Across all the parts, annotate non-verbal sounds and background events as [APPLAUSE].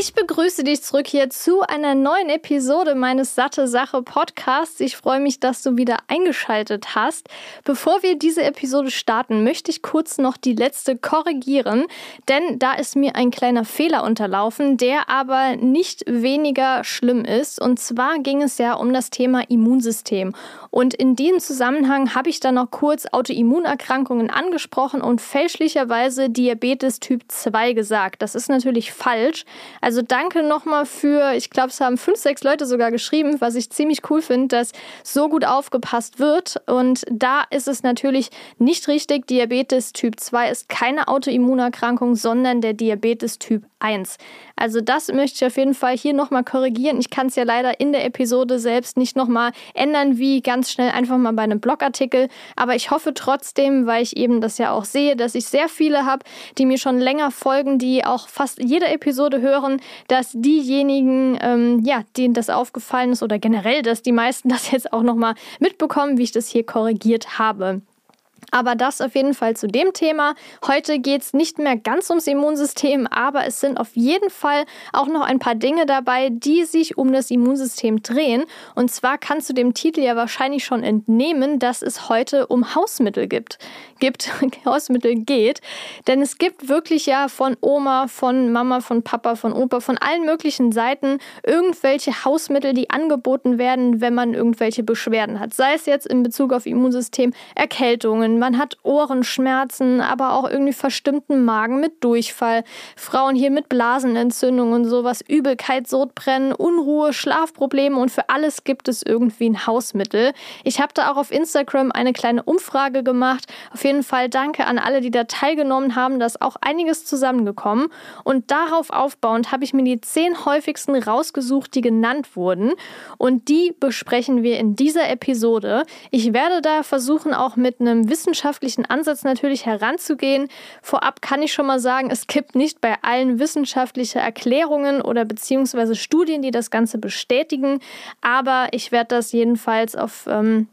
Ich begrüße dich zurück hier zu einer neuen Episode meines Satte Sache Podcasts. Ich freue mich, dass du wieder eingeschaltet hast. Bevor wir diese Episode starten, möchte ich kurz noch die letzte korrigieren, denn da ist mir ein kleiner Fehler unterlaufen, der aber nicht weniger schlimm ist. Und zwar ging es ja um das Thema Immunsystem. Und in diesem Zusammenhang habe ich dann noch kurz Autoimmunerkrankungen angesprochen und fälschlicherweise Diabetes Typ 2 gesagt. Das ist natürlich falsch. Danke nochmal für, ich glaube, es haben fünf, sechs Leute sogar geschrieben, was ich ziemlich cool finde, dass so gut aufgepasst wird. Und da ist es natürlich nicht richtig. Diabetes Typ 2 ist keine Autoimmunerkrankung, sondern der Diabetes Typ 1. Also das möchte ich auf jeden Fall hier nochmal korrigieren. Ich kann es ja leider in der Episode selbst nicht nochmal ändern, wie ganz schnell einfach mal bei einem Blogartikel. Aber ich hoffe trotzdem, weil ich eben das ja auch sehe, dass ich sehr viele habe, die mir schon länger folgen, die auch fast jede Episode hören, dass diejenigen, ähm, ja, denen das aufgefallen ist oder generell, dass die meisten [LAUGHS] das jetzt auch nochmal mitbekommen, wie ich das hier korrigiert habe. Aber das auf jeden Fall zu dem Thema. Heute geht es nicht mehr ganz ums Immunsystem, aber es sind auf jeden Fall auch noch ein paar Dinge dabei, die sich um das Immunsystem drehen. Und zwar kannst du dem Titel ja wahrscheinlich schon entnehmen, dass es heute um Hausmittel gibt. Gibt, [LAUGHS] Hausmittel geht. Denn es gibt wirklich ja von Oma, von Mama, von Papa, von Opa, von allen möglichen Seiten irgendwelche Hausmittel, die angeboten werden, wenn man irgendwelche Beschwerden hat. Sei es jetzt in Bezug auf Immunsystem, Erkältungen, man hat Ohrenschmerzen, aber auch irgendwie verstimmten Magen mit Durchfall. Frauen hier mit Blasenentzündung und sowas, Übelkeit, Sodbrennen, Unruhe, Schlafprobleme und für alles gibt es irgendwie ein Hausmittel. Ich habe da auch auf Instagram eine kleine Umfrage gemacht. Auf jeden Fall danke an alle, die da teilgenommen haben. Da ist auch einiges zusammengekommen. Und darauf aufbauend habe ich mir die zehn häufigsten rausgesucht, die genannt wurden. Und die besprechen wir in dieser Episode. Ich werde da versuchen, auch mit einem Wissen wissenschaftlichen Ansatz natürlich heranzugehen. Vorab kann ich schon mal sagen, es gibt nicht bei allen wissenschaftliche Erklärungen oder beziehungsweise Studien, die das Ganze bestätigen. Aber ich werde das jedenfalls auf ähm,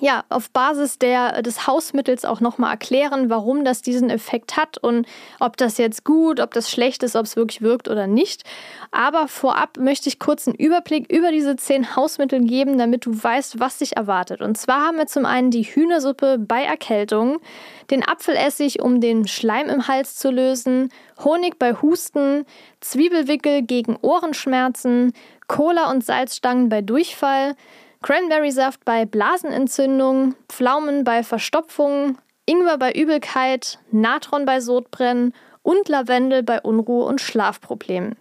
ja, auf Basis der, des Hausmittels auch nochmal erklären, warum das diesen Effekt hat und ob das jetzt gut, ob das schlecht ist, ob es wirklich wirkt oder nicht. Aber vorab möchte ich kurz einen Überblick über diese zehn Hausmittel geben, damit du weißt, was dich erwartet. Und zwar haben wir zum einen die Hühnersuppe bei Erkältung, den Apfelessig, um den Schleim im Hals zu lösen, Honig bei Husten, Zwiebelwickel gegen Ohrenschmerzen, Cola und Salzstangen bei Durchfall, Cranberry-Saft bei Blasenentzündung, Pflaumen bei Verstopfung, Ingwer bei Übelkeit, Natron bei Sodbrennen und Lavendel bei Unruhe und Schlafproblemen.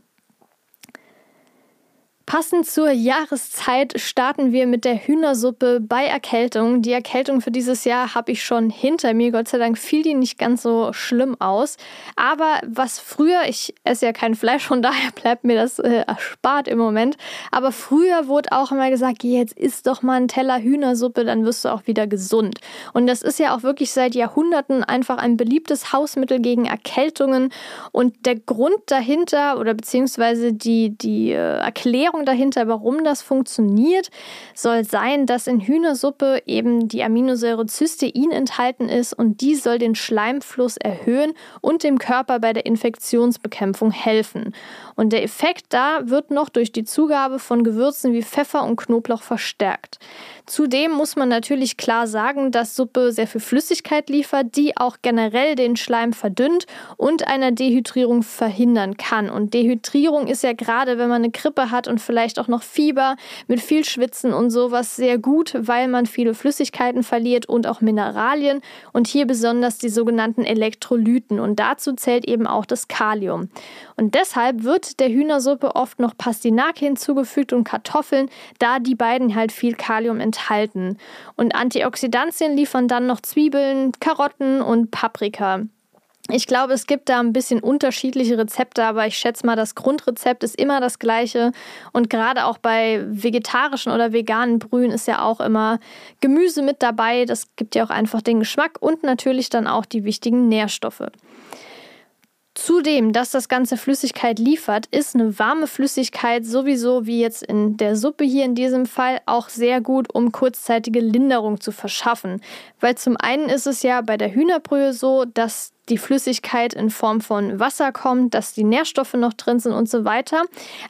Passend zur Jahreszeit starten wir mit der Hühnersuppe bei Erkältung. Die Erkältung für dieses Jahr habe ich schon hinter mir. Gott sei Dank fiel die nicht ganz so schlimm aus. Aber was früher, ich esse ja kein Fleisch, von daher bleibt mir das äh, erspart im Moment. Aber früher wurde auch immer gesagt, jetzt isst doch mal einen Teller Hühnersuppe, dann wirst du auch wieder gesund. Und das ist ja auch wirklich seit Jahrhunderten einfach ein beliebtes Hausmittel gegen Erkältungen. Und der Grund dahinter oder beziehungsweise die, die äh, Erklärung, Erklärung dahinter, warum das funktioniert, soll sein, dass in Hühnersuppe eben die Aminosäure Cystein enthalten ist und die soll den Schleimfluss erhöhen und dem Körper bei der Infektionsbekämpfung helfen. Und der Effekt da wird noch durch die Zugabe von Gewürzen wie Pfeffer und Knoblauch verstärkt. Zudem muss man natürlich klar sagen, dass Suppe sehr viel Flüssigkeit liefert, die auch generell den Schleim verdünnt und eine Dehydrierung verhindern kann. Und Dehydrierung ist ja gerade, wenn man eine Grippe hat und vielleicht auch noch Fieber mit viel Schwitzen und sowas sehr gut, weil man viele Flüssigkeiten verliert und auch Mineralien und hier besonders die sogenannten Elektrolyten. Und dazu zählt eben auch das Kalium. Und deshalb wird der Hühnersuppe oft noch Pastinake hinzugefügt und Kartoffeln, da die beiden halt viel Kalium enthalten. Und Antioxidantien liefern dann noch Zwiebeln, Karotten und Paprika. Ich glaube, es gibt da ein bisschen unterschiedliche Rezepte, aber ich schätze mal, das Grundrezept ist immer das gleiche. Und gerade auch bei vegetarischen oder veganen Brühen ist ja auch immer Gemüse mit dabei. Das gibt ja auch einfach den Geschmack und natürlich dann auch die wichtigen Nährstoffe. Zudem, dass das Ganze Flüssigkeit liefert, ist eine warme Flüssigkeit sowieso, wie jetzt in der Suppe hier in diesem Fall, auch sehr gut, um kurzzeitige Linderung zu verschaffen. Weil zum einen ist es ja bei der Hühnerbrühe so, dass die Flüssigkeit in Form von Wasser kommt, dass die Nährstoffe noch drin sind und so weiter.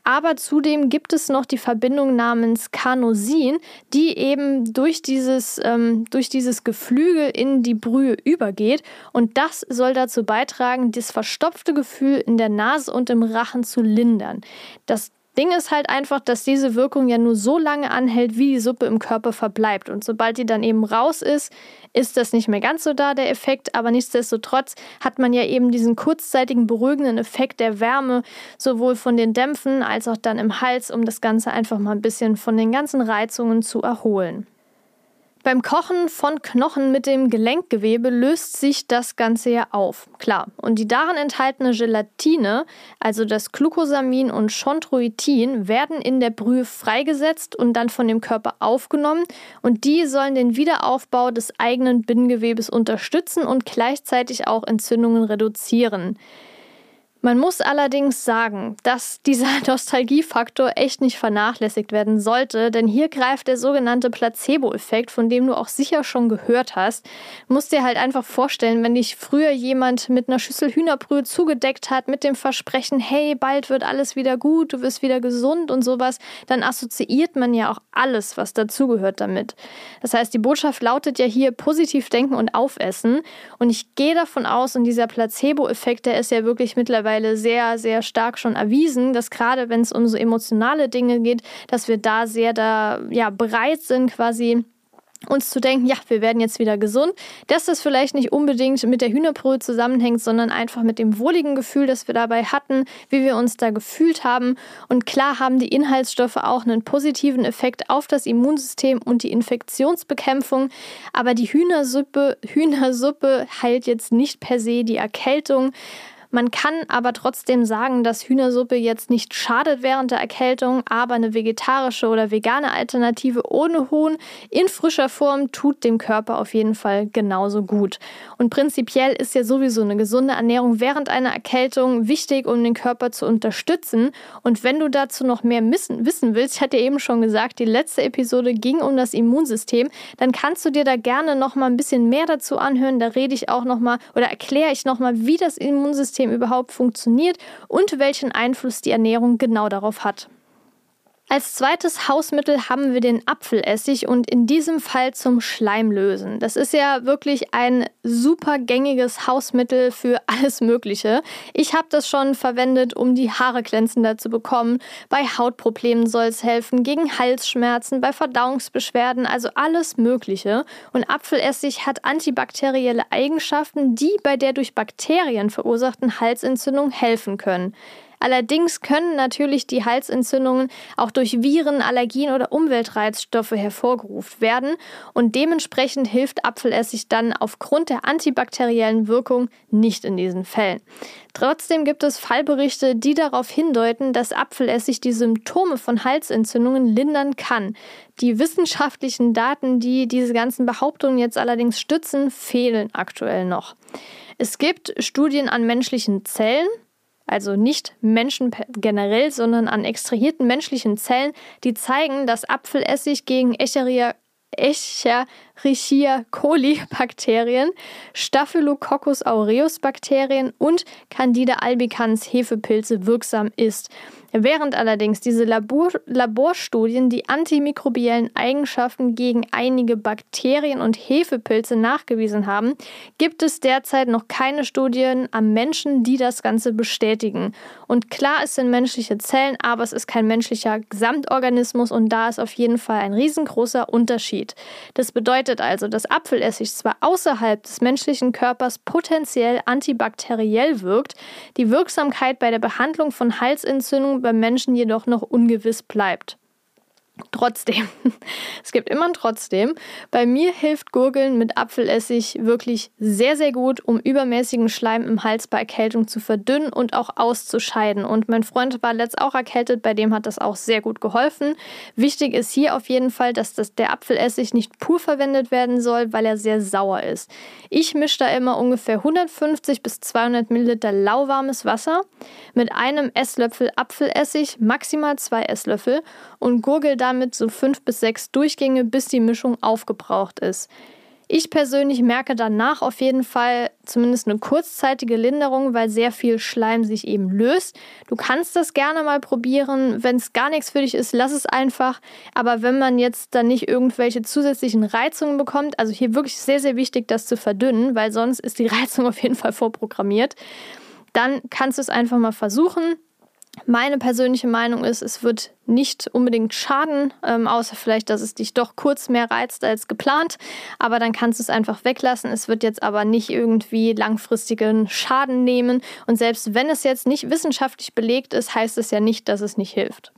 Aber zudem gibt es noch die Verbindung namens Carnosin, die eben durch dieses, ähm, durch dieses Geflügel in die Brühe übergeht. Und das soll dazu beitragen, das verstopfte Gefühl in der Nase und im Rachen zu lindern. Das Ding ist halt einfach, dass diese Wirkung ja nur so lange anhält, wie die Suppe im Körper verbleibt. Und sobald die dann eben raus ist, ist das nicht mehr ganz so da, der Effekt. Aber nichtsdestotrotz hat man ja eben diesen kurzzeitigen beruhigenden Effekt der Wärme, sowohl von den Dämpfen als auch dann im Hals, um das Ganze einfach mal ein bisschen von den ganzen Reizungen zu erholen. Beim Kochen von Knochen mit dem Gelenkgewebe löst sich das Ganze ja auf, klar. Und die darin enthaltene Gelatine, also das Glucosamin und Chondroitin, werden in der Brühe freigesetzt und dann von dem Körper aufgenommen. Und die sollen den Wiederaufbau des eigenen Bindegewebes unterstützen und gleichzeitig auch Entzündungen reduzieren. Man muss allerdings sagen, dass dieser [LAUGHS] Nostalgiefaktor echt nicht vernachlässigt werden sollte, denn hier greift der sogenannte Placebo-Effekt, von dem du auch sicher schon gehört hast. Du musst dir halt einfach vorstellen, wenn dich früher jemand mit einer Schüssel Hühnerbrühe zugedeckt hat mit dem Versprechen, hey, bald wird alles wieder gut, du wirst wieder gesund und sowas, dann assoziiert man ja auch alles, was dazugehört damit. Das heißt, die Botschaft lautet ja hier positiv denken und aufessen und ich gehe davon aus, und dieser Placebo-Effekt, der ist ja wirklich mittlerweile mittlerweile sehr, sehr stark schon erwiesen, dass gerade wenn es um so emotionale Dinge geht, dass wir da sehr da ja bereit sind, quasi uns zu denken, ja, wir werden jetzt wieder gesund, dass das vielleicht nicht unbedingt mit der Hühnerbrühe zusammenhängt, sondern einfach mit dem wohligen Gefühl, das wir dabei hatten, wie wir uns da gefühlt haben. Und klar haben die Inhaltsstoffe auch einen positiven Effekt auf das Immunsystem und die Infektionsbekämpfung. Aber die Hühnersuppe, [LAUGHS] Hühnersuppe heilt jetzt nicht per se die Erkältung. Man kann aber trotzdem sagen, dass Hühnersuppe jetzt nicht schadet während der Erkältung, aber eine vegetarische oder vegane Alternative ohne Huhn in frischer Form tut dem Körper auf jeden Fall genauso gut. Und prinzipiell ist ja sowieso eine gesunde Ernährung während einer Erkältung wichtig, um den Körper zu unterstützen. Und wenn du dazu noch mehr wissen willst, ich hatte eben schon gesagt, die letzte Episode ging um das Immunsystem, dann kannst du dir da gerne noch mal ein bisschen mehr dazu anhören. Da rede ich auch noch mal oder erkläre ich noch mal, wie das Immunsystem Immunsystem überhaupt funktioniert und welchen Einfluss die Ernährung genau darauf hat. Als zweites Hausmittel haben wir den Apfelessig und in diesem Fall zum Schleimlösen. Das ist ja wirklich ein super gängiges Hausmittel für [LAUGHS] alles Mögliche. Ich habe das schon verwendet, um die Haare glänzender zu bekommen. Bei Hautproblemen soll es helfen, gegen Halsschmerzen, bei Verdauungsbeschwerden, also alles Mögliche. Und Apfelessig hat antibakterielle Eigenschaften, die bei der durch Bakterien verursachten Halsentzündung helfen können. Allerdings können natürlich die Halsentzündungen auch durch Viren, Allergien oder Umweltreizstoffe hervorgerufen werden und dementsprechend hilft Apfelessig dann aufgrund der antibakteriellen Wirkung nicht in diesen Fällen. Trotzdem gibt es Fallberichte, die darauf hindeuten, dass Apfelessig die Symptome von Halsentzündungen lindern kann. Die wissenschaftlichen Daten, die diese ganzen Behauptungen jetzt allerdings stützen, fehlen aktuell noch. Es gibt Studien an menschlichen Zellen, also nicht Menschen generell, sondern an extrahierten menschlichen Zellen, die zeigen, dass Apfelessig gegen Escherichia Escherichia coli Bakterien, Staphylococcus aureus Bakterien und Candida albicans Hefepilze wirksam ist. Während allerdings diese Labor Laborstudien die antimikrobiellen Eigenschaften gegen einige Bakterien und Hefepilze nachgewiesen haben, gibt es derzeit noch keine Studien am Menschen, die das Ganze bestätigen. Und klar, es sind menschliche Zellen, aber es ist kein menschlicher Gesamtorganismus und da ist auf jeden Fall ein riesengroßer Unterschied. Das bedeutet also, dass Apfelessig zwar außerhalb des menschlichen Körpers potenziell antibakteriell wirkt, die Wirksamkeit bei der Behandlung von Halsentzündungen beim Menschen jedoch noch ungewiss bleibt. Trotzdem, [LAUGHS] es gibt immer ein Trotzdem. Bei mir hilft Gurgeln mit Apfelessig wirklich sehr, sehr gut, um übermäßigen Schleim im Hals bei Erkältung zu verdünnen und auch auszuscheiden. Und mein Freund war letzt auch erkältet, bei dem hat das auch sehr gut geholfen. Wichtig ist hier auf jeden Fall, dass das, der Apfelessig nicht pur verwendet werden soll, weil er sehr sauer ist. Ich mische da immer ungefähr 150 bis 200 Milliliter lauwarmes Wasser mit einem Esslöffel Apfelessig, maximal zwei Esslöffel und gurgel damit so fünf bis sechs Durchgänge, bis die Mischung aufgebraucht ist. Ich persönlich merke danach auf jeden Fall zumindest eine kurzzeitige Linderung, weil sehr viel Schleim sich eben löst. Du kannst das gerne mal probieren. Wenn es gar nichts für dich ist, lass es einfach. Aber wenn man jetzt dann nicht irgendwelche zusätzlichen Reizungen bekommt, also hier wirklich sehr, sehr wichtig, das zu verdünnen, weil sonst ist die [LAUGHS] Reizung auf jeden Fall vorprogrammiert, dann kannst du es einfach mal versuchen. Meine persönliche Meinung ist, es wird nicht unbedingt schaden, ähm, außer vielleicht, dass es dich doch kurz mehr reizt als geplant. Aber dann kannst du es einfach weglassen. Es wird jetzt aber nicht irgendwie langfristigen Schaden nehmen. Und selbst wenn es jetzt nicht wissenschaftlich belegt ist, heißt es ja nicht, dass es nicht hilft.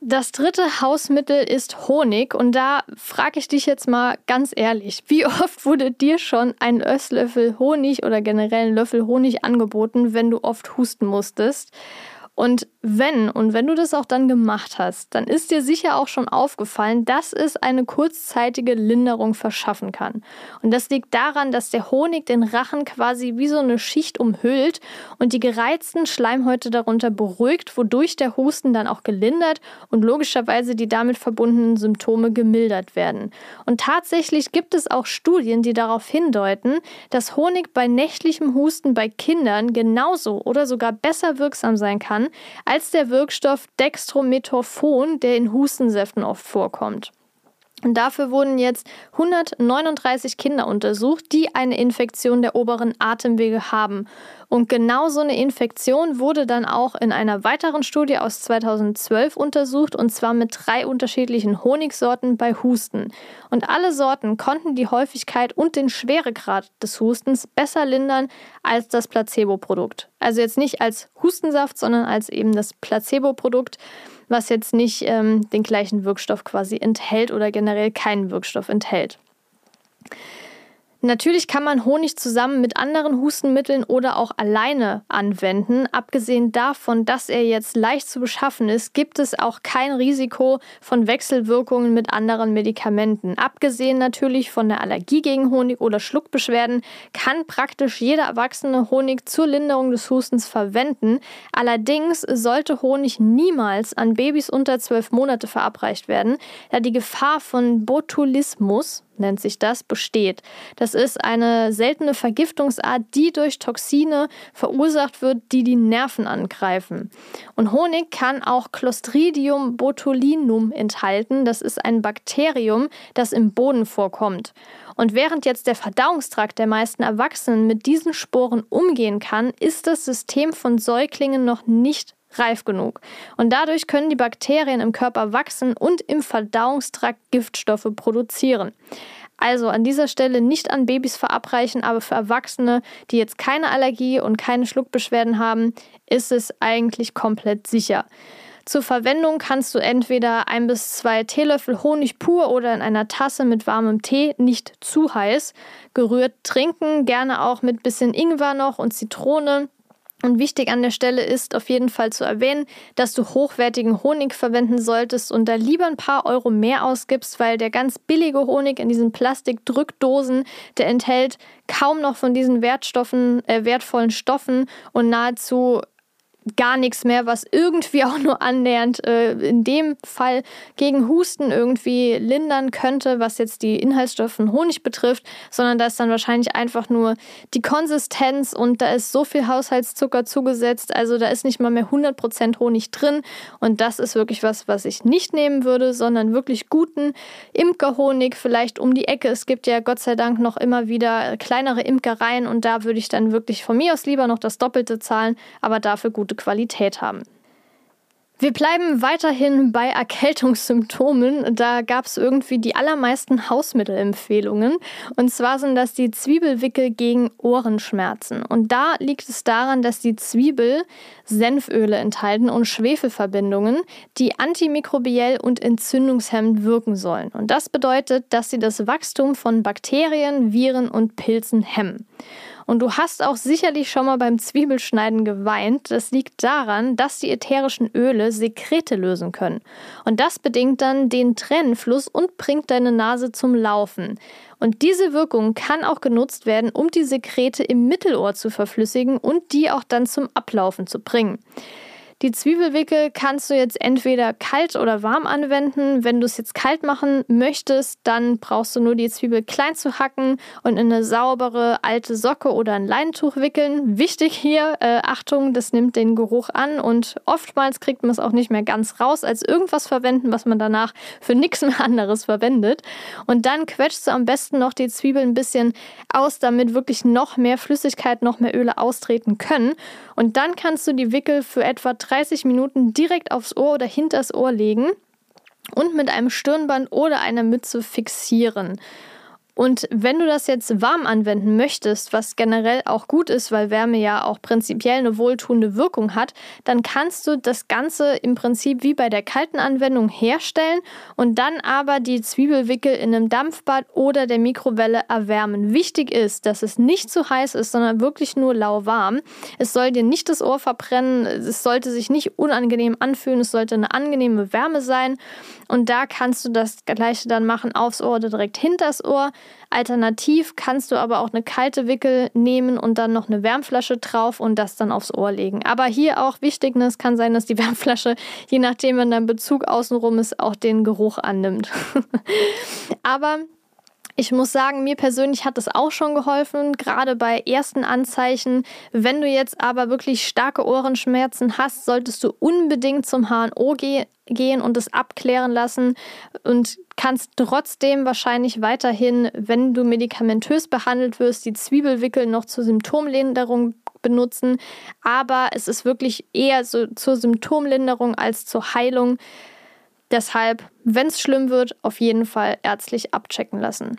Das dritte Hausmittel ist Honig und da frage ich dich jetzt mal ganz ehrlich, wie oft wurde dir schon ein Esslöffel Honig oder generell ein Löffel Honig angeboten, wenn du oft husten musstest? Und wenn, und wenn du das auch dann gemacht hast, dann ist dir sicher auch schon aufgefallen, dass es eine kurzzeitige Linderung verschaffen kann. Und das liegt daran, dass der Honig den Rachen quasi wie so eine Schicht umhüllt und die gereizten Schleimhäute darunter beruhigt, wodurch der Husten dann auch gelindert und logischerweise die damit verbundenen Symptome gemildert werden. Und tatsächlich gibt es auch Studien, die darauf hindeuten, dass Honig bei nächtlichem Husten bei Kindern genauso oder sogar besser wirksam sein kann als der Wirkstoff Dextromethophon, der in Hustensäften oft vorkommt. Und dafür wurden jetzt 139 Kinder untersucht, die eine Infektion der oberen Atemwege haben. Und genau so eine Infektion wurde dann auch in einer weiteren Studie aus 2012 untersucht, und zwar mit drei unterschiedlichen Honigsorten bei Husten. Und alle Sorten konnten die Häufigkeit und den Schweregrad des Hustens besser lindern als das Placebo-Produkt. Also jetzt nicht als Hustensaft, sondern als eben das Placebo-Produkt was jetzt nicht ähm, den gleichen Wirkstoff quasi enthält oder generell keinen Wirkstoff enthält. Natürlich kann man Honig zusammen mit anderen Hustenmitteln oder auch alleine anwenden. Abgesehen davon, dass er jetzt leicht zu beschaffen ist, gibt es auch kein Risiko von Wechselwirkungen mit anderen Medikamenten. Abgesehen natürlich von der Allergie gegen Honig oder Schluckbeschwerden kann praktisch jeder Erwachsene Honig zur Linderung des Hustens verwenden. Allerdings sollte Honig niemals an Babys unter zwölf Monate verabreicht werden, da die Gefahr von Botulismus, nennt sich das, besteht. Das ist eine seltene Vergiftungsart, die durch Toxine verursacht wird, die die Nerven angreifen. Und Honig kann auch Clostridium botulinum enthalten. Das ist ein Bakterium, das im Boden vorkommt. Und während jetzt der Verdauungstrakt der meisten Erwachsenen mit diesen Sporen umgehen kann, ist das System von Säuglingen noch nicht reif genug. Und dadurch können die Bakterien im Körper wachsen und im Verdauungstrakt Giftstoffe produzieren. Also an dieser Stelle nicht an Babys verabreichen, aber für Erwachsene, die jetzt keine Allergie und keine Schluckbeschwerden haben, ist es eigentlich komplett sicher. Zur Verwendung kannst du entweder ein bis zwei Teelöffel Honig pur oder in einer Tasse mit warmem Tee, nicht zu heiß, gerührt trinken, gerne auch mit bisschen Ingwer noch und Zitrone und wichtig an der Stelle ist auf jeden Fall zu erwähnen, dass du hochwertigen Honig verwenden solltest und da lieber ein paar Euro mehr ausgibst, weil der ganz billige Honig in diesen Plastikdrückdosen, der enthält kaum noch von diesen Wertstoffen, äh, wertvollen Stoffen und nahezu gar nichts mehr, was irgendwie [LAUGHS] auch nur annähernd äh, in dem Fall gegen Husten irgendwie lindern könnte, was jetzt die Inhaltsstoffe Honig betrifft, sondern da ist dann wahrscheinlich einfach nur die Konsistenz und da ist so viel Haushaltszucker zugesetzt, also da ist nicht mal mehr 100% Honig drin und das ist wirklich was, was ich nicht nehmen würde, sondern wirklich guten Imkerhonig vielleicht um die Ecke. Es gibt ja Gott sei Dank noch immer wieder kleinere Imkereien und da würde ich dann wirklich von mir aus lieber noch das Doppelte zahlen, aber dafür gute Qualität haben. Wir bleiben weiterhin bei Erkältungssymptomen. Da gab es irgendwie die allermeisten Hausmittelempfehlungen. Und zwar sind das die Zwiebelwickel gegen Ohrenschmerzen. Und da liegt es daran, dass die Zwiebel Senföle enthalten und Schwefelverbindungen, die antimikrobiell und entzündungshemmend wirken sollen. Und das bedeutet, dass sie das Wachstum von Bakterien, Viren und Pilzen hemmen. Und du hast auch sicherlich schon mal beim Zwiebelschneiden geweint. Das liegt daran, dass die ätherischen Öle Sekrete lösen können. Und das bedingt dann den Tränenfluss und bringt deine Nase zum Laufen. Und diese Wirkung kann auch genutzt werden, um die Sekrete im Mittelohr zu verflüssigen und die auch dann zum Ablaufen zu bringen. Die Zwiebelwickel kannst du jetzt entweder kalt oder warm anwenden. Wenn du es jetzt kalt machen möchtest, dann brauchst du nur die Zwiebel klein zu hacken und in eine saubere alte Socke oder ein Leintuch wickeln. Wichtig hier, äh, Achtung, das nimmt den Geruch an und oftmals kriegt man es auch nicht mehr ganz raus, als irgendwas verwenden, was man danach für nichts mehr anderes verwendet. Und dann quetschst du am besten noch die Zwiebel ein bisschen aus, damit wirklich noch mehr Flüssigkeit, noch mehr Öle austreten können. Und dann kannst du die Wickel für etwa 30 Minuten direkt aufs Ohr oder hinters Ohr legen und mit einem Stirnband oder einer Mütze fixieren. Und wenn du das jetzt warm anwenden möchtest, was generell auch gut ist, weil Wärme ja auch prinzipiell eine wohltuende Wirkung hat, dann kannst du das Ganze im Prinzip wie bei der kalten Anwendung herstellen und dann aber die Zwiebelwickel in einem Dampfbad oder der Mikrowelle erwärmen. Wichtig ist, dass es nicht zu heiß ist, sondern wirklich nur lauwarm. Es soll dir nicht das Ohr verbrennen, es sollte sich nicht unangenehm anfühlen, es sollte eine angenehme Wärme sein. Und da kannst du das gleiche dann machen aufs Ohr oder direkt hinters Ohr. Alternativ kannst du aber auch eine kalte Wickel nehmen und dann noch eine Wärmflasche drauf und das dann aufs Ohr legen. Aber hier auch wichtig, ne, es kann sein, dass die [LAUGHS] Wärmflasche, je nachdem, wenn dein Bezug außenrum ist, auch den Geruch annimmt. [LAUGHS] aber ich muss sagen, mir persönlich hat es auch schon geholfen, gerade bei ersten Anzeichen. Wenn du jetzt aber wirklich starke Ohrenschmerzen hast, solltest du unbedingt zum HNO ge gehen und es abklären lassen und kannst trotzdem wahrscheinlich weiterhin, wenn du medikamentös behandelt wirst, die Zwiebelwickel noch zur Symptomlinderung benutzen. Aber es ist wirklich eher so zur Symptomlinderung als zur Heilung. Deshalb, wenn es schlimm wird, auf jeden Fall ärztlich abchecken lassen.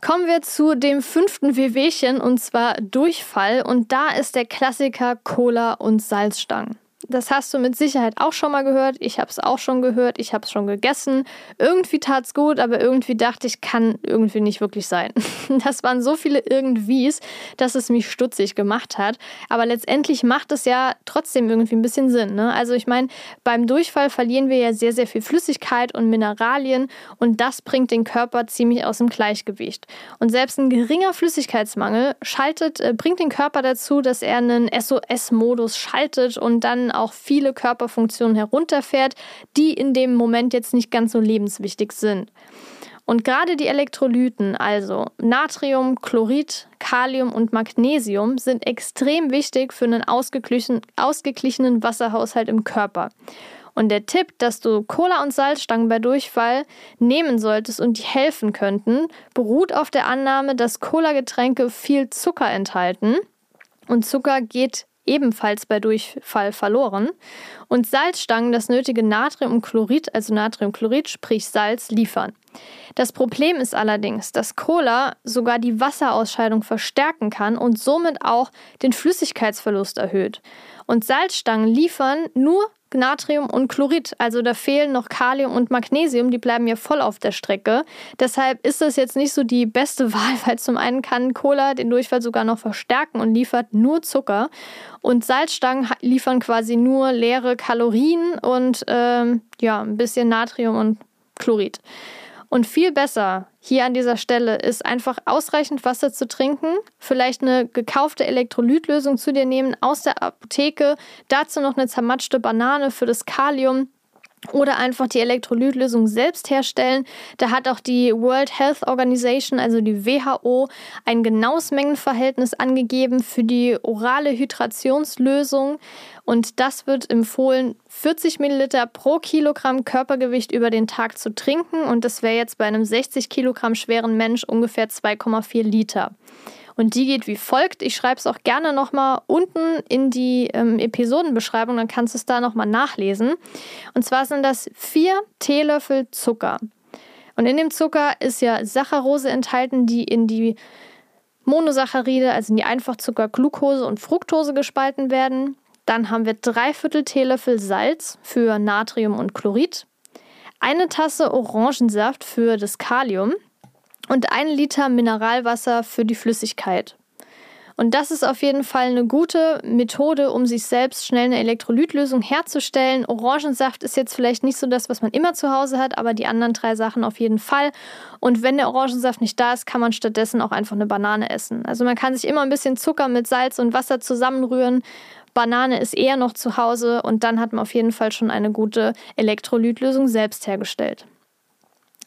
Kommen wir zu dem fünften Wehwehchen und zwar Durchfall. Und da ist der Klassiker Cola und Salzstangen. Das hast du mit Sicherheit auch schon mal gehört. Ich habe es auch schon gehört. Ich habe es schon gegessen. Irgendwie tat es gut, aber irgendwie dachte ich, kann irgendwie nicht wirklich sein. [LAUGHS] Das waren so viele Irgendwies, dass es mich stutzig gemacht hat. Aber letztendlich macht es ja trotzdem irgendwie ein bisschen Sinn. Ne? Also ich meine, beim Durchfall verlieren wir ja sehr, sehr viel Flüssigkeit und Mineralien und das bringt den Körper ziemlich aus dem Gleichgewicht. Und selbst ein geringer Flüssigkeitsmangel schaltet, äh, bringt den Körper dazu, dass er einen SOS-Modus schaltet und dann auch viele Körperfunktionen herunterfährt, die in dem Moment jetzt nicht ganz so lebenswichtig sind. Und gerade die Elektrolyten, also Natrium, Chlorid, Kalium und Magnesium, sind extrem wichtig für einen ausgeglichenen, ausgeglichenen Wasserhaushalt im Körper. Und der Tipp, dass du Cola und Salzstangen bei Durchfall nehmen solltest und die helfen könnten, beruht auf der Annahme, dass Cola-Getränke viel Zucker enthalten. Und Zucker geht ebenfalls bei Durchfall verloren. Und Salzstangen das nötige Natriumchlorid, also Natriumchlorid, sprich Salz, liefern. Das Problem ist allerdings, dass Cola sogar die Wasserausscheidung verstärken kann und somit auch den Flüssigkeitsverlust erhöht. Und Salzstangen liefern nur Natrium und Chlorid. Also da fehlen noch Kalium und Magnesium, die bleiben ja voll auf der Strecke. Deshalb ist das jetzt nicht so die beste [LAUGHS] Wahl, weil zum einen kann Cola den Durchfall sogar noch verstärken und liefert nur Zucker. Und Salzstangen liefern quasi nur leere Kalorien und ähm, ja, ein bisschen Natrium und Chlorid. Und viel besser hier an dieser Stelle ist einfach ausreichend Wasser zu trinken, vielleicht eine gekaufte Elektrolytlösung zu dir nehmen aus der Apotheke, dazu noch eine zermatschte Banane für das Kalium oder einfach die Elektrolytlösung selbst herstellen. Da hat auch die World Health Organization, also die WHO, ein genaues Mengenverhältnis angegeben für die orale Hydrationslösung. Und das wird empfohlen, 40 Milliliter pro Kilogramm Körpergewicht über den Tag zu trinken. Und das wäre jetzt bei einem 60 Kilogramm schweren Mensch ungefähr 2,4 Liter. Und die geht wie folgt. Ich schreibe es auch gerne nochmal unten in die ähm, Episodenbeschreibung, dann kannst du es da nochmal nachlesen. Und zwar sind das vier Teelöffel Zucker. Und in dem Zucker ist ja Saccharose enthalten, die in die Monosaccharide, also in die Einfachzucker Glucose und Fructose gespalten werden. Dann haben wir drei Viertel Teelöffel Salz für Natrium und Chlorid, eine Tasse Orangensaft für das Kalium und ein Liter Mineralwasser für die Flüssigkeit. Und das ist auf jeden Fall eine gute Methode, um sich selbst schnell eine Elektrolytlösung herzustellen. Orangensaft ist jetzt vielleicht nicht so das, was man immer zu Hause hat, aber die anderen drei Sachen auf jeden Fall. Und wenn der Orangensaft nicht da ist, kann man stattdessen auch einfach eine Banane essen. Also man kann sich immer ein bisschen Zucker mit Salz und Wasser zusammenrühren. Banane ist eher noch zu Hause und dann hat man auf jeden Fall schon eine gute Elektrolytlösung selbst hergestellt.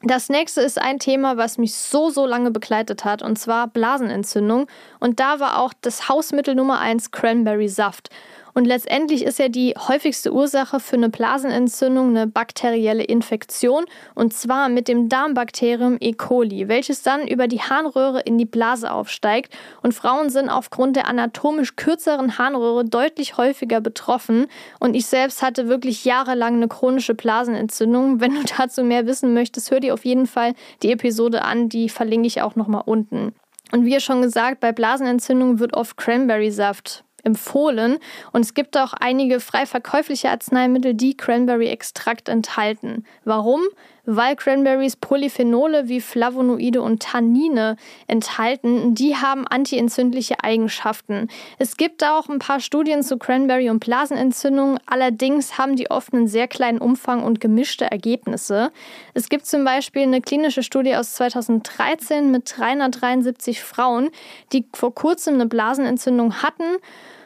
Das nächste ist ein Thema, was mich so, so lange begleitet hat, und zwar Blasenentzündung. Und da war auch das Hausmittel Nummer 1 Cranberry Saft. Und letztendlich ist ja die häufigste Ursache für eine Blasenentzündung eine bakterielle Infektion und zwar mit dem Darmbakterium E. coli, welches dann über die Harnröhre in die Blase aufsteigt. Und Frauen sind aufgrund der anatomisch kürzeren Harnröhre deutlich häufiger betroffen. Und ich selbst hatte wirklich jahrelang eine chronische Blasenentzündung. [LAUGHS] Wenn du dazu mehr wissen möchtest, hör dir auf jeden Fall die Episode an, die verlinke ich auch nochmal unten. Und wie schon gesagt, bei Blasenentzündungen wird oft Cranberry-Saft empfohlen. Und es gibt auch einige frei verkäufliche Arzneimittel, die Cranberry-Extrakt enthalten. Warum? Weil Cranberries Polyphenole wie Flavonoide und Tannine enthalten. Die haben antientzündliche Eigenschaften. Es gibt auch ein paar Studien zu Cranberry und Blasenentzündung. Allerdings haben die oft einen sehr kleinen Umfang und gemischte Ergebnisse. Es gibt zum Beispiel eine klinische Studie aus 2013 mit 373 Frauen, die vor kurzem eine Blasenentzündung hatten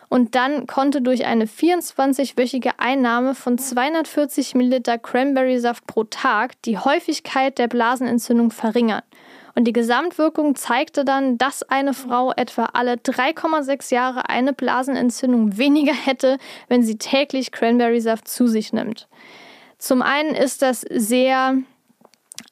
und dann konnte durch eine 24-wöchige Einnahme von 240 Milliliter Cranberry-Saft pro Tag die Häufigkeit der Blasenentzündung verringern. Und die Gesamtwirkung zeigte dann, dass eine Frau etwa alle 3,6 Jahre eine Blasenentzündung weniger hätte, wenn sie täglich Cranberry-Saft zu sich nimmt. Zum einen ist das sehr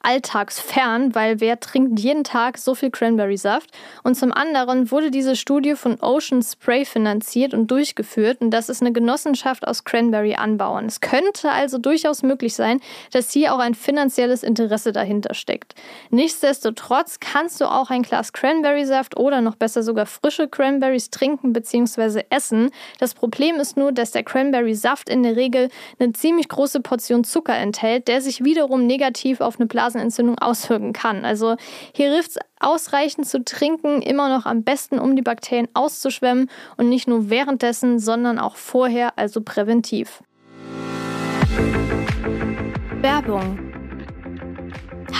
alltagsfern, weil wer trinkt jeden Tag so viel Cranberry-Saft? Und zum anderen wurde diese Studie von Ocean Spray finanziert und durchgeführt und das ist eine Genossenschaft aus Cranberry-Anbauern. Es könnte also durchaus möglich sein, dass hier auch ein finanzielles Interesse dahinter steckt. Nichtsdestotrotz kannst du auch ein Glas Cranberry-Saft oder noch besser sogar frische Cranberries trinken bzw. essen. Das Problem ist nur, dass der Cranberry-Saft in der Regel eine ziemlich große Portion Zucker enthält, der sich wiederum negativ auf eine Blasenentzündung auswirken kann. Also hier hilft es ausreichend zu trinken, immer noch am besten, um die Bakterien auszuschwemmen und nicht nur währenddessen, sondern auch vorher, also präventiv. Werbung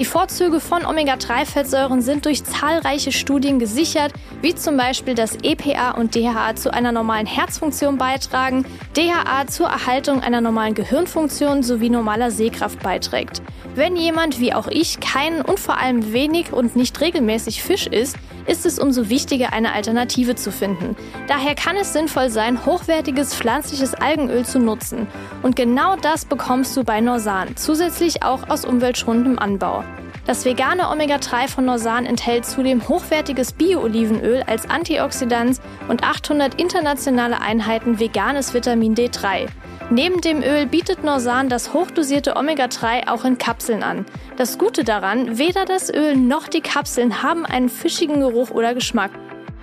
Die Vorzüge von Omega-3-Fettsäuren sind durch zahlreiche Studien gesichert, wie zum Beispiel, dass EPA und DHA zu einer normalen Herzfunktion beitragen, DHA zur Erhaltung einer normalen Gehirnfunktion sowie normaler Sehkraft beiträgt. Wenn jemand wie auch ich keinen und vor allem wenig und nicht regelmäßig Fisch isst, ist es umso wichtiger, eine Alternative zu finden. Daher kann es sinnvoll sein, hochwertiges pflanzliches Algenöl zu nutzen. Und genau das bekommst du bei Norsan, zusätzlich auch aus umweltschonendem Anbau. Das vegane Omega-3 von Norsan enthält zudem hochwertiges Bio-Olivenöl als Antioxidant und 800 internationale Einheiten veganes Vitamin D3. Neben dem Öl bietet Norsan das hochdosierte Omega-3 auch in Kapseln an. Das Gute daran, weder das Öl noch die Kapseln haben einen fischigen Geruch oder Geschmack.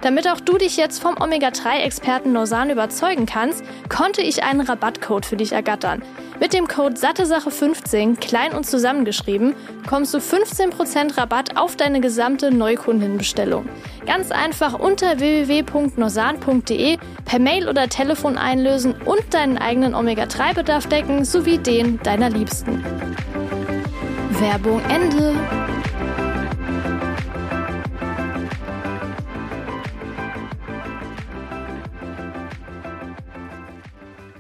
Damit auch du dich jetzt vom Omega-3-Experten Norsan überzeugen kannst, konnte ich einen Rabattcode für dich ergattern. Mit dem Code SatteSache15, klein und zusammengeschrieben, bekommst du 15% Rabatt auf deine gesamte Neukundenbestellung. Ganz einfach unter www.norsan.de per Mail oder Telefon einlösen und deinen eigenen Omega-3-Bedarf decken sowie den deiner Liebsten. Werbung Ende.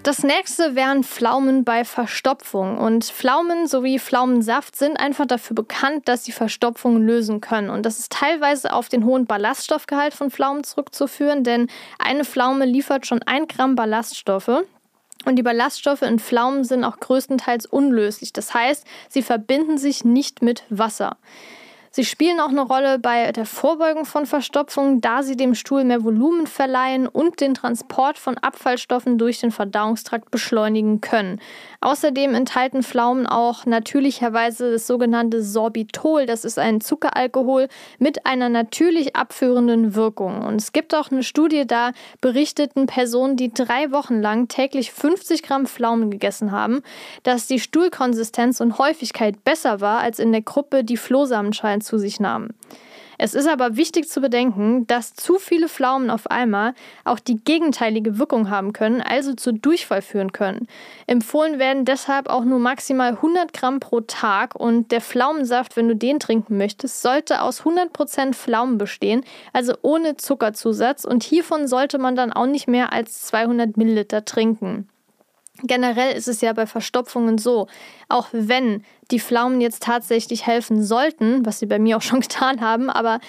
Das nächste wären Pflaumen bei Verstopfung. Und Pflaumen sowie Pflaumensaft sind einfach dafür bekannt, dass sie Verstopfung lösen können. Und das ist teilweise auf den hohen Ballaststoffgehalt von Pflaumen zurückzuführen, denn eine Pflaume liefert schon ein Gramm Ballaststoffe. Und die Ballaststoffe in Pflaumen sind auch größtenteils unlöslich. Das heißt, sie verbinden sich nicht mit Wasser. Sie spielen auch eine Rolle bei der Vorbeugung von Verstopfung, da sie dem Stuhl mehr Volumen verleihen und den Transport von Abfallstoffen durch den Verdauungstrakt beschleunigen können. Außerdem enthalten Pflaumen auch natürlicherweise das sogenannte Sorbitol. Das ist ein Zuckeralkohol mit einer natürlich abführenden Wirkung. Und es gibt auch eine Studie, da berichteten Personen, die drei Wochen lang täglich 50 Gramm Pflaumen gegessen haben, dass die Stuhlkonsistenz und Häufigkeit besser war als in der Gruppe, die Flohsamenschalen zu sich nahmen. Es ist aber wichtig zu bedenken, dass zu viele Pflaumen auf einmal auch die gegenteilige Wirkung haben können, also zu Durchfall führen können. Empfohlen werden deshalb auch nur maximal 100 Gramm pro Tag und der Pflaumensaft, wenn du den trinken möchtest, sollte aus 100% Pflaumen bestehen, also ohne Zuckerzusatz und hiervon sollte man dann auch nicht mehr als 200 Milliliter trinken. Generell ist es ja bei Verstopfungen so, auch wenn die Pflaumen jetzt tatsächlich helfen sollten, was sie bei mir auch schon [LAUGHS] getan haben, aber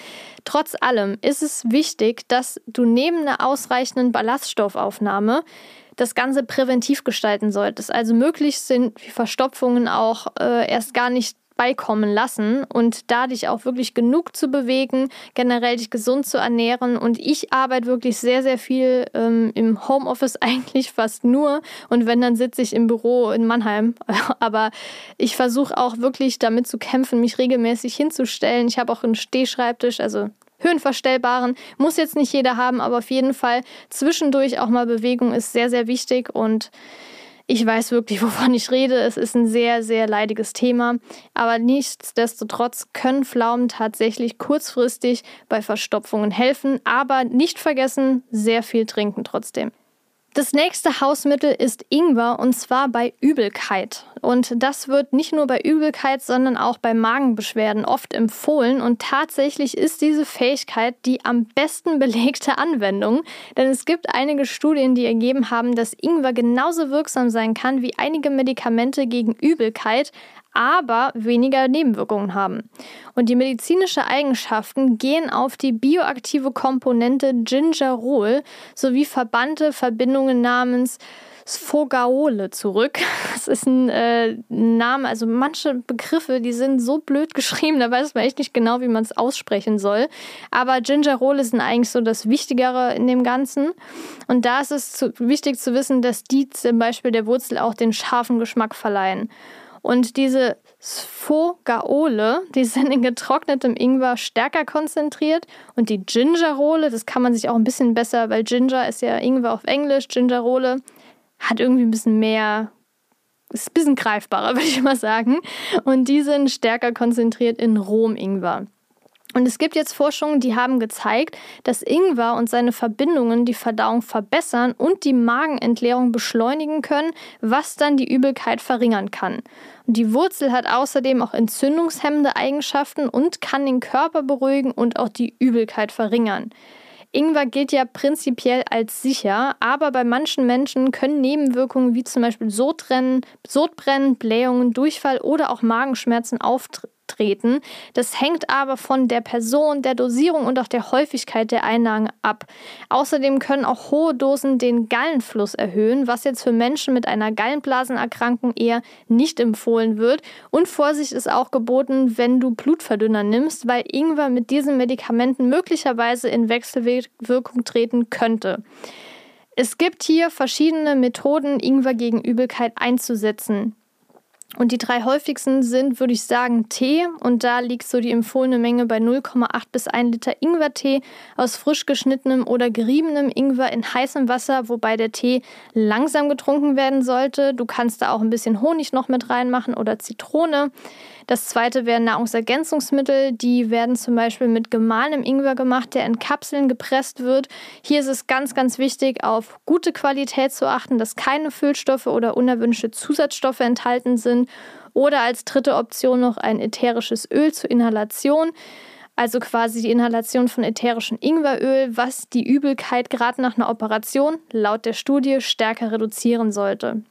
trotz allem ist es wichtig, dass du neben einer ausreichenden Ballaststoffaufnahme das Ganze präventiv gestalten solltest. Also möglichst sind Verstopfungen auch äh, erst gar nicht beikommen lassen und da dich auch wirklich genug zu bewegen, generell dich gesund zu ernähren. Und ich arbeite wirklich sehr, sehr viel ähm, im Homeoffice [LAUGHS] eigentlich fast nur. Und wenn, dann sitze ich im Büro in Mannheim. [LAUGHS] Aber ich versuche auch wirklich damit zu kämpfen, mich regelmäßig hinzustellen. Ich habe auch einen Stehschreibtisch, also höhenverstellbaren. Muss jetzt nicht jeder haben, aber auf jeden Fall zwischendurch auch mal Bewegung ist sehr, sehr wichtig und ich weiß wirklich, [LAUGHS] wovon ich rede. Es ist ein sehr, sehr leidiges Thema. Aber nichtsdestotrotz können Pflaumen tatsächlich kurzfristig bei Verstopfungen helfen. Aber nicht vergessen, sehr viel trinken trotzdem. Das nächste Hausmittel ist Ingwer und zwar bei Übelkeit. Und das wird nicht nur bei Übelkeit, sondern auch bei Magenbeschwerden oft empfohlen. Und tatsächlich ist diese Fähigkeit die am besten belegte Anwendung. Denn es gibt einige Studien, die ergeben haben, dass Ingwer genauso wirksam sein kann wie einige Medikamente gegen Übelkeit, aber weniger Nebenwirkungen haben. Und die medizinischen Eigenschaften gehen auf die bioaktive Komponente Gingerol sowie verbannte Verbindungen namens Sfogaole zurück. [LAUGHS] Das ist ein äh, Name, also manche Begriffe, die sind so blöd geschrieben, da weiß man echt nicht genau, wie man es aussprechen soll. Aber Gingerole sind eigentlich so das Wichtigere in dem Ganzen. Und da ist es zu, wichtig zu wissen, dass die zum Beispiel der Wurzel auch den scharfen Geschmack verleihen. Und diese Sfogaole, die sind in getrocknetem Ingwer stärker konzentriert. Und die Gingerole, das kann man sich auch ein bisschen besser, weil Ginger ist ja Ingwer auf Englisch, Gingerole hat irgendwie ein bisschen mehr, ist ein bisschen greifbarer, [LAUGHS] würde ich mal sagen. Und die sind stärker konzentriert in Rom-Ingwer. Und es gibt jetzt Forschungen, die haben gezeigt, dass Ingwer und seine Verbindungen die Verdauung verbessern und die Magenentleerung beschleunigen können, was dann die Übelkeit verringern kann. Und die Wurzel hat außerdem auch entzündungshemmende Eigenschaften und kann den Körper beruhigen und auch die Übelkeit verringern. Ingwer gilt ja prinzipiell als sicher, aber bei manchen Menschen können Nebenwirkungen wie zum Beispiel Sodbrennen, Sodbrennen Blähungen, Durchfall oder auch Magenschmerzen auftreten treten. Das hängt aber von der Person, der Dosierung und auch der Häufigkeit der Einnahmen ab. Außerdem können auch hohe Dosen den Gallenfluss erhöhen, was jetzt für Menschen mit einer Gallenblasenerkrankung eher nicht empfohlen wird. Und Vorsicht ist auch geboten, wenn du Blutverdünner nimmst, weil Ingwer mit diesen Medikamenten möglicherweise in Wechselwirkung treten könnte. Es gibt hier verschiedene Methoden, Ingwer gegen Übelkeit einzusetzen. Und die drei häufigsten sind, würde ich sagen, Tee. Und da liegt so die empfohlene Menge bei 0,8 bis 1 Liter Ingwertee aus frisch geschnittenem oder geriebenem Ingwer in heißem Wasser, wobei der Tee langsam getrunken werden sollte. Du kannst da auch ein bisschen Honig noch mit reinmachen oder Zitrone. Das zweite wären Nahrungsergänzungsmittel. Die werden zum Beispiel mit gemahlenem Ingwer gemacht, der in Kapseln gepresst wird. Hier ist es ganz, ganz wichtig, auf gute Qualität zu achten, dass keine Füllstoffe oder unerwünschte Zusatzstoffe enthalten sind. Oder als dritte Option noch ein ätherisches Öl zur Inhalation. also quasi die Inhalation von ätherischem Ingweröl, was die Übelkeit gerade nach einer Operation laut der Studie stärker reduzieren sollte.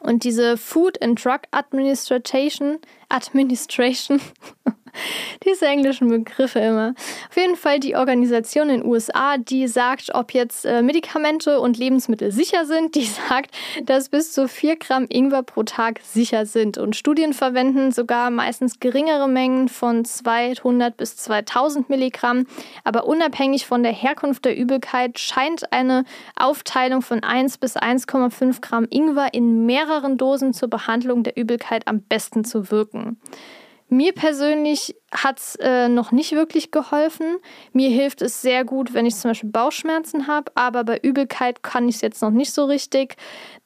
Und diese Food and Drug Administration, Administration [LAUGHS] [LAUGHS] Diese englischen Begriffe immer. Auf jeden Fall die Organisation in den USA, die sagt, ob jetzt äh, Medikamente und Lebensmittel sicher sind. Die [LAUGHS] sagt, dass bis zu 4 Gramm Ingwer pro Tag sicher sind. Und Studien verwenden sogar meistens geringere Mengen von 200 bis 2000 Milligramm. Aber unabhängig von der Herkunft der Übelkeit scheint eine Aufteilung von 1 bis 1,5 Gramm Ingwer in mehreren Dosen zur Behandlung der Übelkeit am besten zu wirken. Mir persönlich hat es äh, noch nicht wirklich geholfen. Mir hilft es sehr gut, wenn ich zum Beispiel Bauchschmerzen habe, aber bei Übelkeit kann ich es jetzt noch nicht so richtig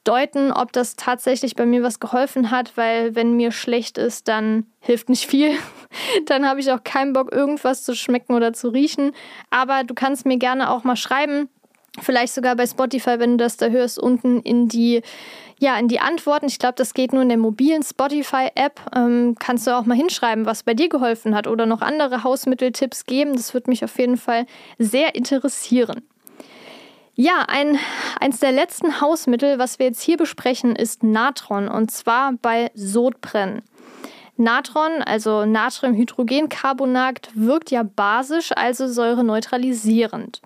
deuten, ob das tatsächlich bei mir was geholfen hat, weil wenn mir schlecht ist, dann hilft nicht viel. [LAUGHS] dann habe ich auch keinen Bock, irgendwas zu schmecken oder zu riechen. Aber du kannst mir gerne auch mal schreiben, vielleicht sogar bei Spotify, wenn du das da hörst, unten in die ja, in die Antworten, ich glaube, das geht nur in der mobilen Spotify-App, ähm, kannst du auch mal hinschreiben, was bei dir geholfen hat oder noch andere Hausmitteltipps geben. Das würde mich auf jeden Fall sehr interessieren. Ja, ein, eins der letzten Hausmittel, was wir jetzt hier besprechen, ist Natron und zwar bei Sodbrennen. Natron, also Natriumhydrogencarbonat, wirkt ja basisch, also säureneutralisierend.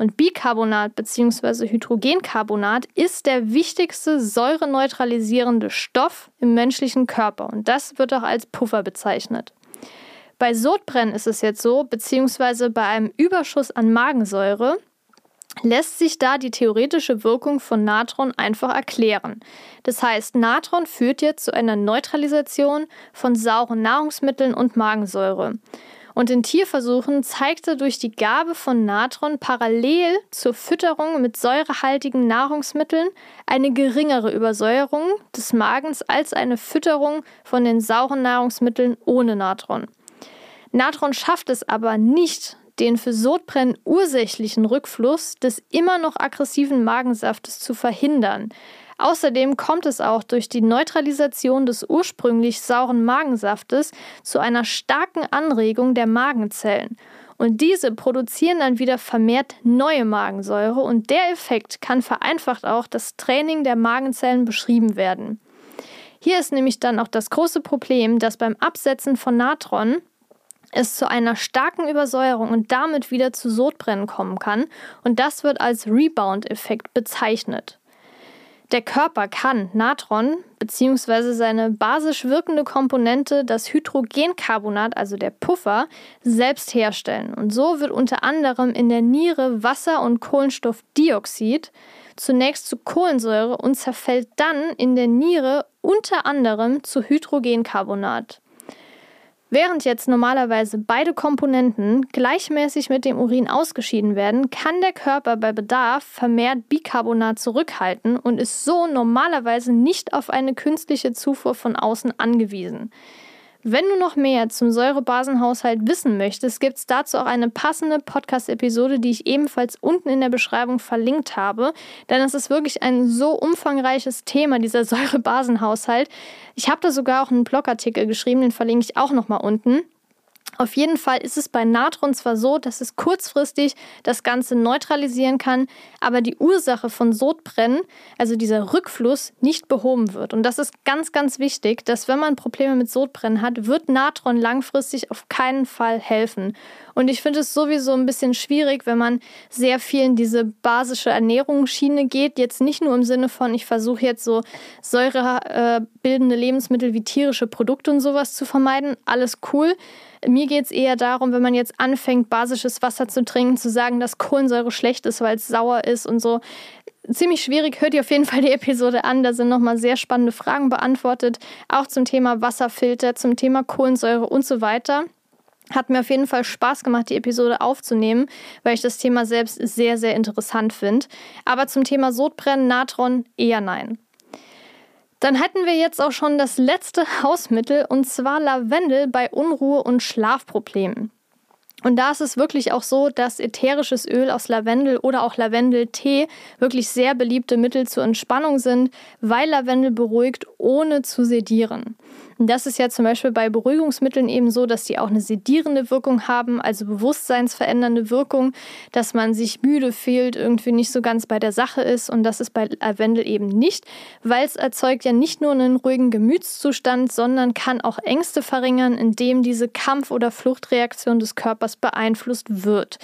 Und Bicarbonat bzw. Hydrogencarbonat ist der wichtigste säureneutralisierende Stoff im menschlichen Körper und das wird auch als Puffer bezeichnet. Bei Sodbrennen ist es jetzt so, beziehungsweise bei einem Überschuss an Magensäure, lässt sich da die theoretische Wirkung von Natron einfach erklären. Das heißt, Natron führt jetzt zu einer Neutralisation von sauren Nahrungsmitteln und Magensäure. Und in Tierversuchen zeigte durch die Gabe von Natron parallel zur Fütterung mit säurehaltigen Nahrungsmitteln eine geringere Übersäuerung des Magens als eine Fütterung von den sauren Nahrungsmitteln ohne Natron. Natron schafft es aber nicht, den für Sodbrennen ursächlichen Rückfluss des immer noch aggressiven Magensaftes zu verhindern. Außerdem kommt es auch durch die Neutralisation des ursprünglich sauren Magensaftes zu einer starken Anregung der Magenzellen. Und diese produzieren dann wieder vermehrt neue Magensäure und der Effekt kann vereinfacht auch das Training der Magenzellen beschrieben werden. Hier ist nämlich dann auch das große Problem, dass beim Absetzen von Natron es zu einer starken Übersäuerung und damit wieder zu Sodbrennen kommen kann und das wird als Rebound-Effekt bezeichnet. Der Körper kann Natron bzw. seine basisch wirkende Komponente, das Hydrogencarbonat, also der Puffer, selbst herstellen. Und so wird unter anderem in der Niere Wasser und Kohlenstoffdioxid zunächst zu Kohlensäure und zerfällt dann in der Niere unter anderem zu Hydrogencarbonat. Während jetzt normalerweise beide Komponenten gleichmäßig mit dem Urin ausgeschieden werden, kann der Körper bei Bedarf vermehrt Bicarbonat zurückhalten und ist so normalerweise nicht auf eine künstliche Zufuhr von außen angewiesen. Wenn du noch mehr zum Säurebasenhaushalt wissen möchtest, gibt es dazu auch eine passende Podcast-Episode, die ich ebenfalls unten in der Beschreibung verlinkt habe. Denn es ist wirklich ein so umfangreiches Thema, dieser [LAUGHS] Säurebasenhaushalt. Ich habe da sogar auch einen Blogartikel geschrieben, den verlinke ich auch nochmal unten. Auf jeden Fall ist es bei Natron zwar so, dass es kurzfristig das Ganze neutralisieren kann, aber die Ursache von Sodbrennen, also dieser Rückfluss, nicht behoben wird. Und das ist ganz, ganz wichtig, dass wenn man Probleme mit Sodbrennen hat, wird Natron langfristig auf keinen Fall helfen. Und ich finde es sowieso ein bisschen schwierig, wenn man sehr viel in diese basische Ernährungsschiene geht. Jetzt nicht nur im Sinne von, ich versuche jetzt so säurebildende Lebensmittel wie tierische Produkte und sowas zu vermeiden. Alles cool. Mir geht es eher darum, wenn man jetzt anfängt, basisches Wasser zu trinken, zu sagen, dass Kohlensäure schlecht ist, weil es sauer ist und so. Ziemlich schwierig, hört ihr auf jeden Fall die Episode an. Da sind nochmal sehr spannende Fragen beantwortet, auch zum Thema Wasserfilter, zum Thema Kohlensäure und so weiter. Hat mir auf jeden Fall Spaß gemacht, die Episode aufzunehmen, weil ich das Thema selbst sehr, sehr interessant finde. Aber zum Thema Sodbrennen, Natron eher nein. Dann hätten wir jetzt auch schon das letzte [LAUGHS] Hausmittel und zwar Lavendel bei Unruhe und Schlafproblemen. Und da ist es wirklich auch so, dass ätherisches Öl aus Lavendel oder auch Lavendeltee wirklich sehr beliebte Mittel zur Entspannung sind, weil Lavendel beruhigt, ohne zu sedieren. Das ist ja zum Beispiel bei Beruhigungsmitteln eben so, dass die auch eine sedierende Wirkung haben, also bewusstseinsverändernde Wirkung, dass man sich müde fühlt, irgendwie nicht so ganz bei der Sache ist. Und das ist bei Lavendel eben nicht, weil es erzeugt ja nicht nur einen ruhigen Gemütszustand, sondern kann auch Ängste verringern, indem diese Kampf- oder Fluchtreaktion des Körpers beeinflusst wird.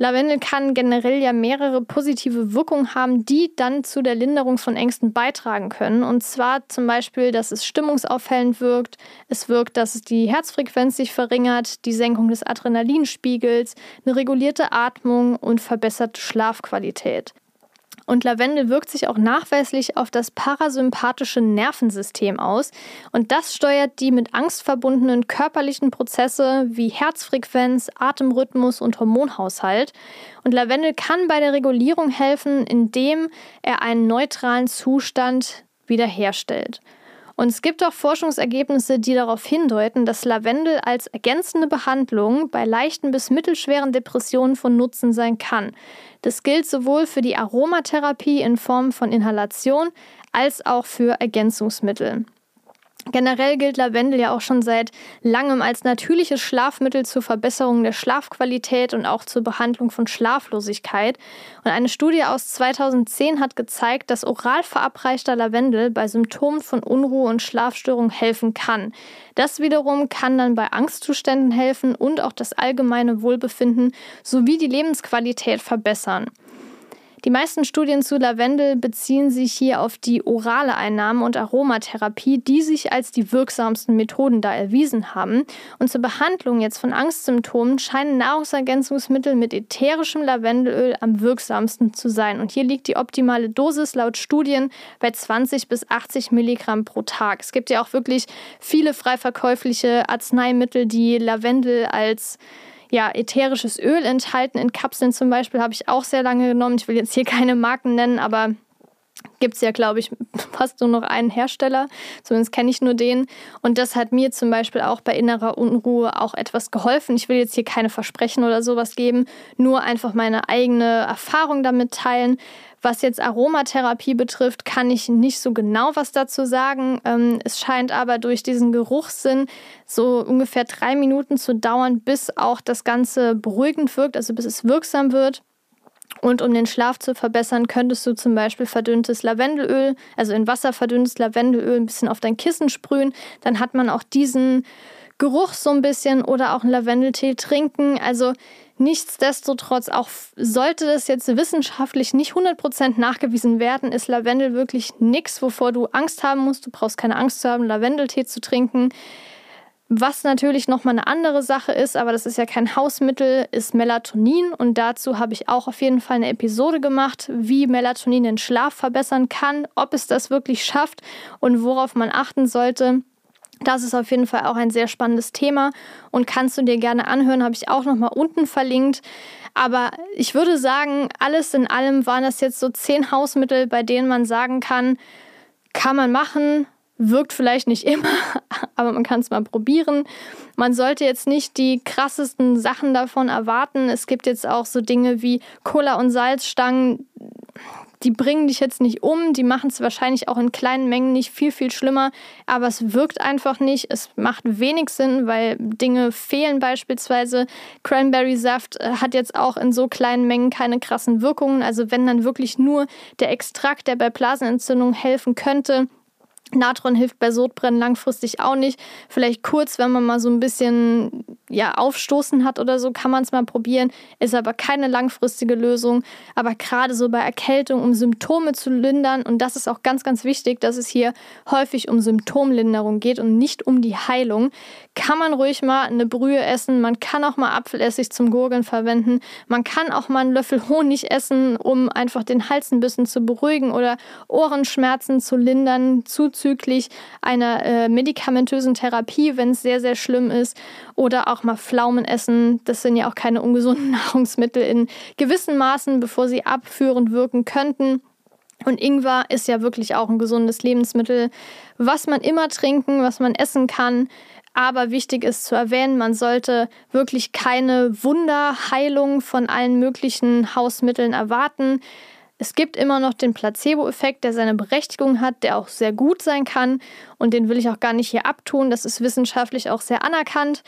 Lavendel kann generell ja mehrere positive Wirkungen haben, die dann zu der Linderung von Ängsten beitragen können. Und zwar zum Beispiel, dass es stimmungsaufhellend wirkt, es wirkt, dass es die Herzfrequenz sich verringert, die Senkung des Adrenalinspiegels, eine regulierte Atmung und verbesserte Schlafqualität. Und Lavendel wirkt sich auch nachweislich auf das parasympathische Nervensystem aus. Und das steuert die mit Angst verbundenen körperlichen Prozesse wie Herzfrequenz, Atemrhythmus und Hormonhaushalt. Und Lavendel kann bei der Regulierung helfen, indem er einen neutralen Zustand wiederherstellt. Und es gibt auch Forschungsergebnisse, die darauf hindeuten, dass Lavendel als ergänzende Behandlung bei leichten bis mittelschweren Depressionen von Nutzen sein kann. Das gilt sowohl für die Aromatherapie in Form von Inhalation als auch für Ergänzungsmittel. Generell gilt Lavendel ja auch schon seit langem als natürliches Schlafmittel zur Verbesserung der Schlafqualität und auch zur Behandlung von Schlaflosigkeit. Und eine Studie aus 2010 hat gezeigt, dass oral verabreichter Lavendel bei Symptomen von Unruhe und Schlafstörungen helfen kann. Das wiederum kann dann bei Angstzuständen helfen und auch das allgemeine Wohlbefinden sowie die Lebensqualität verbessern. Die meisten Studien zu Lavendel beziehen sich hier auf die orale Einnahme und Aromatherapie, die sich als die wirksamsten Methoden da erwiesen haben. Und zur Behandlung jetzt von Angstsymptomen scheinen Nahrungsergänzungsmittel mit ätherischem Lavendelöl am wirksamsten zu sein. Und hier liegt die optimale Dosis laut Studien bei 20 bis 80 Milligramm pro Tag. Es gibt ja auch wirklich viele frei verkäufliche Arzneimittel, die Lavendel als ja, ätherisches Öl enthalten. In Kapseln zum Beispiel habe ich auch sehr lange genommen. Ich will jetzt hier keine Marken nennen, aber gibt es ja, glaube ich, fast nur noch einen Hersteller. Zumindest kenne ich nur den. Und das hat mir zum Beispiel auch bei innerer Unruhe auch etwas geholfen. Ich will jetzt hier keine Versprechen oder sowas geben, nur einfach meine eigene Erfahrung damit teilen. Was jetzt Aromatherapie betrifft, kann ich nicht so genau was dazu sagen. Ähm, es scheint aber durch diesen Geruchssinn so ungefähr drei Minuten zu dauern, bis auch das Ganze beruhigend wirkt, also bis es wirksam wird. Und um den Schlaf zu verbessern, könntest du zum Beispiel verdünntes Lavendelöl, also in Wasser verdünntes Lavendelöl, ein bisschen auf dein Kissen sprühen. Dann hat man auch diesen Geruch so ein bisschen oder auch einen Lavendeltee trinken. Also nichtsdestotrotz, auch sollte das jetzt wissenschaftlich nicht 100% nachgewiesen werden, ist Lavendel wirklich nichts, wovor du Angst haben musst. Du brauchst keine Angst zu haben, Lavendeltee zu trinken. Was natürlich nochmal eine andere Sache ist, aber das ist ja kein Hausmittel, ist Melatonin. Und dazu habe ich auch auf jeden Fall eine Episode gemacht, wie Melatonin den Schlaf verbessern kann, ob es das wirklich schafft und worauf man achten sollte. Das ist auf jeden Fall auch ein sehr spannendes Thema und kannst du dir gerne anhören, habe ich auch nochmal unten verlinkt. Aber ich würde sagen, alles in allem waren das jetzt so zehn Hausmittel, bei denen man sagen kann, kann man machen, Wirkt vielleicht nicht immer, [LAUGHS] aber man kann es mal probieren. Man sollte jetzt nicht die krassesten Sachen davon erwarten. Es gibt jetzt auch so Dinge wie Cola und Salzstangen, die bringen dich jetzt nicht um, die machen es wahrscheinlich auch in kleinen Mengen nicht viel, viel schlimmer, aber es wirkt einfach nicht. Es macht wenig Sinn, weil Dinge fehlen beispielsweise. Cranberry-Saft äh, hat jetzt auch in so kleinen Mengen keine krassen Wirkungen. Also wenn dann wirklich nur der Extrakt, der bei Blasenentzündung helfen könnte, Natron hilft bei Sodbrennen langfristig auch nicht. Vielleicht kurz, wenn man mal so ein bisschen ja, Aufstoßen hat oder so, kann man es mal probieren. Ist aber keine langfristige Lösung. Aber gerade so bei Erkältung, um Symptome zu lindern, und das ist auch ganz, ganz wichtig, dass es hier häufig um Symptomlinderung geht und nicht um die Heilung, kann man ruhig mal eine Brühe essen. Man kann auch mal Apfelessig zum Gurgeln verwenden. Man kann auch mal einen Löffel Honig essen, um einfach den Hals ein bisschen zu beruhigen oder Ohrenschmerzen zu lindern, zuzüglich einer äh, medikamentösen Therapie, wenn es sehr, sehr schlimm ist. Oder auch mal Pflaumen essen. Das sind ja auch keine ungesunden [LAUGHS] Nahrungsmittel in gewissen Maßen, bevor sie abführend wirken könnten. Und Ingwer ist ja wirklich auch ein gesundes Lebensmittel, was man immer trinken, was man essen kann. Aber wichtig ist zu erwähnen, man sollte wirklich keine Wunderheilung von allen möglichen Hausmitteln erwarten. Es gibt immer noch den Placebo-Effekt, der seine Berechtigung hat, der auch sehr gut sein kann. Und den will ich auch gar nicht hier abtun. Das ist wissenschaftlich auch sehr anerkannt.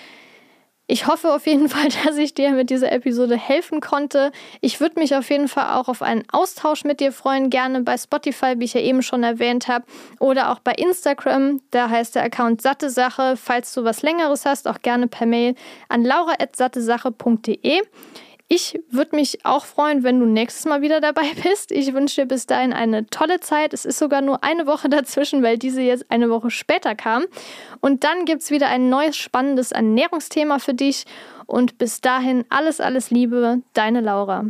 Ich hoffe auf jeden [LAUGHS] Fall, dass ich dir mit dieser Episode helfen konnte. Ich würde mich auf jeden Fall auch auf einen Austausch mit dir freuen, gerne bei Spotify, wie ich ja eben schon erwähnt habe, oder auch bei Instagram. Da heißt der Account Satte Sache. Falls du was Längeres hast, auch gerne per Mail an laura.sattesache.de. Ich würde mich auch freuen, wenn du nächstes Mal wieder dabei [LAUGHS] bist. Ich wünsche dir bis dahin eine tolle Zeit. Es ist sogar nur eine Woche [LAUGHS] dazwischen, weil diese jetzt eine Woche später kam. Und dann gibt es wieder ein neues spannendes Ernährungsthema für dich. Und bis dahin alles, alles Liebe, deine Laura.